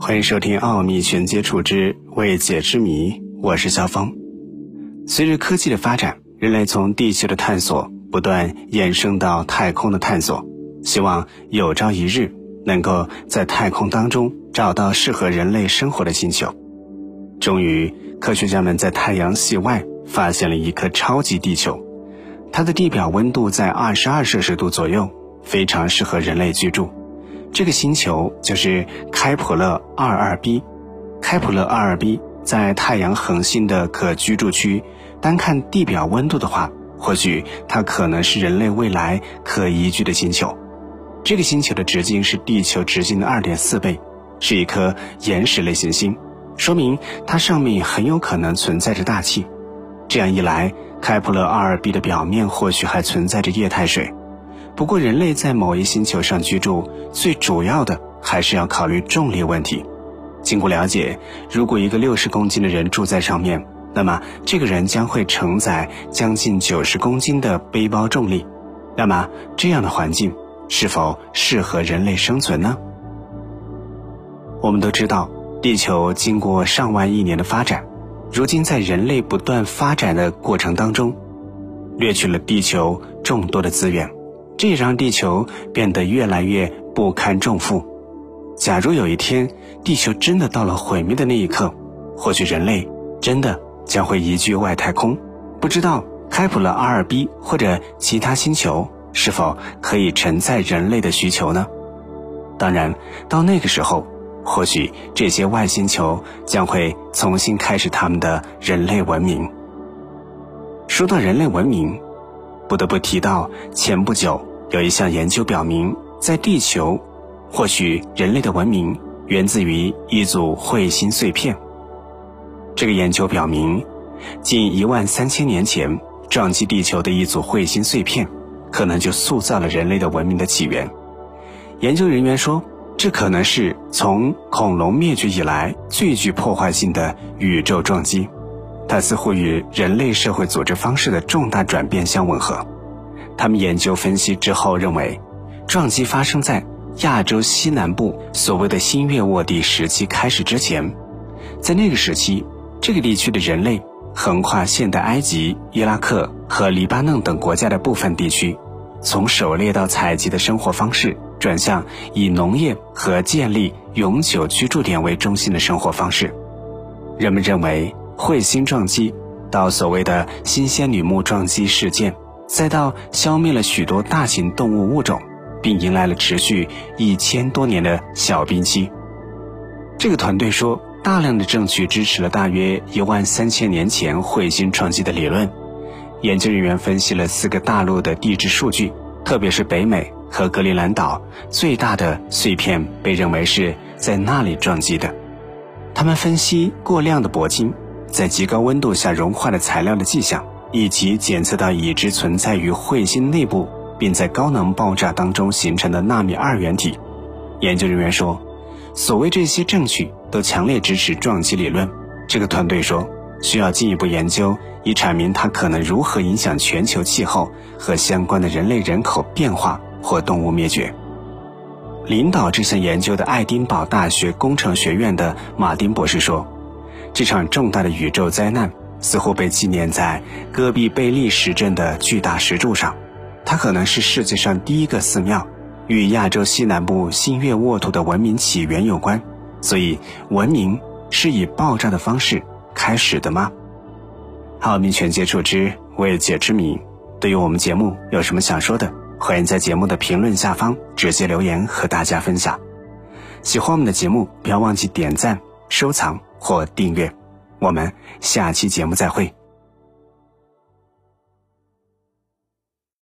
欢迎收听《奥秘全接触之未解之谜》，我是肖峰。随着科技的发展，人类从地球的探索不断延伸到太空的探索，希望有朝一日能够在太空当中找到适合人类生活的星球。终于，科学家们在太阳系外发现了一颗超级地球，它的地表温度在二十二摄氏度左右，非常适合人类居住。这个星球就是开普勒二二 b，开普勒二二 b 在太阳恒星的可居住区。单看地表温度的话，或许它可能是人类未来可宜居的星球。这个星球的直径是地球直径的二点四倍，是一颗岩石类行星，说明它上面很有可能存在着大气。这样一来，开普勒二二 b 的表面或许还存在着液态水。不过，人类在某一星球上居住，最主要的还是要考虑重力问题。经过了解，如果一个六十公斤的人住在上面，那么这个人将会承载将近九十公斤的背包重力。那么，这样的环境是否适合人类生存呢？我们都知道，地球经过上万亿年的发展，如今在人类不断发展的过程当中，掠去了地球众多的资源。这也让地球变得越来越不堪重负。假如有一天地球真的到了毁灭的那一刻，或许人类真的将会移居外太空。不知道开普勒 r 2 b 或者其他星球是否可以承载人类的需求呢？当然，到那个时候，或许这些外星球将会重新开始他们的人类文明。说到人类文明，不得不提到前不久。有一项研究表明，在地球，或许人类的文明源自于一组彗星碎片。这个研究表明，近一万三千年前撞击地球的一组彗星碎片，可能就塑造了人类的文明的起源。研究人员说，这可能是从恐龙灭绝以来最具破坏性的宇宙撞击，它似乎与人类社会组织方式的重大转变相吻合。他们研究分析之后认为，撞击发生在亚洲西南部所谓的新月沃地时期开始之前，在那个时期，这个地区的人类横跨现代埃及、伊拉克和黎巴嫩等国家的部分地区，从狩猎到采集的生活方式转向以农业和建立永久居住点为中心的生活方式。人们认为，彗星撞击到所谓的新仙女木撞击事件。再到消灭了许多大型动物物种，并迎来了持续一千多年的小冰期。这个团队说，大量的证据支持了大约一万三千年前彗星撞击的理论。研究人员分析了四个大陆的地质数据，特别是北美和格陵兰岛最大的碎片被认为是在那里撞击的。他们分析过量的铂金在极高温度下融化的材料的迹象。以及检测到已知存在于彗星内部并在高能爆炸当中形成的纳米二元体。研究人员说，所谓这些证据都强烈支持撞击理论。这个团队说，需要进一步研究以阐明它可能如何影响全球气候和相关的人类人口变化或动物灭绝。领导这项研究的爱丁堡大学工程学院的马丁博士说，这场重大的宇宙灾难。似乎被纪念在戈壁贝利石阵的巨大石柱上，它可能是世界上第一个寺庙，与亚洲西南部新月沃土的文明起源有关。所以，文明是以爆炸的方式开始的吗？好，民全接触之未解之谜，对于我们节目有什么想说的，欢迎在节目的评论下方直接留言和大家分享。喜欢我们的节目，不要忘记点赞、收藏或订阅。我们下期节目再会。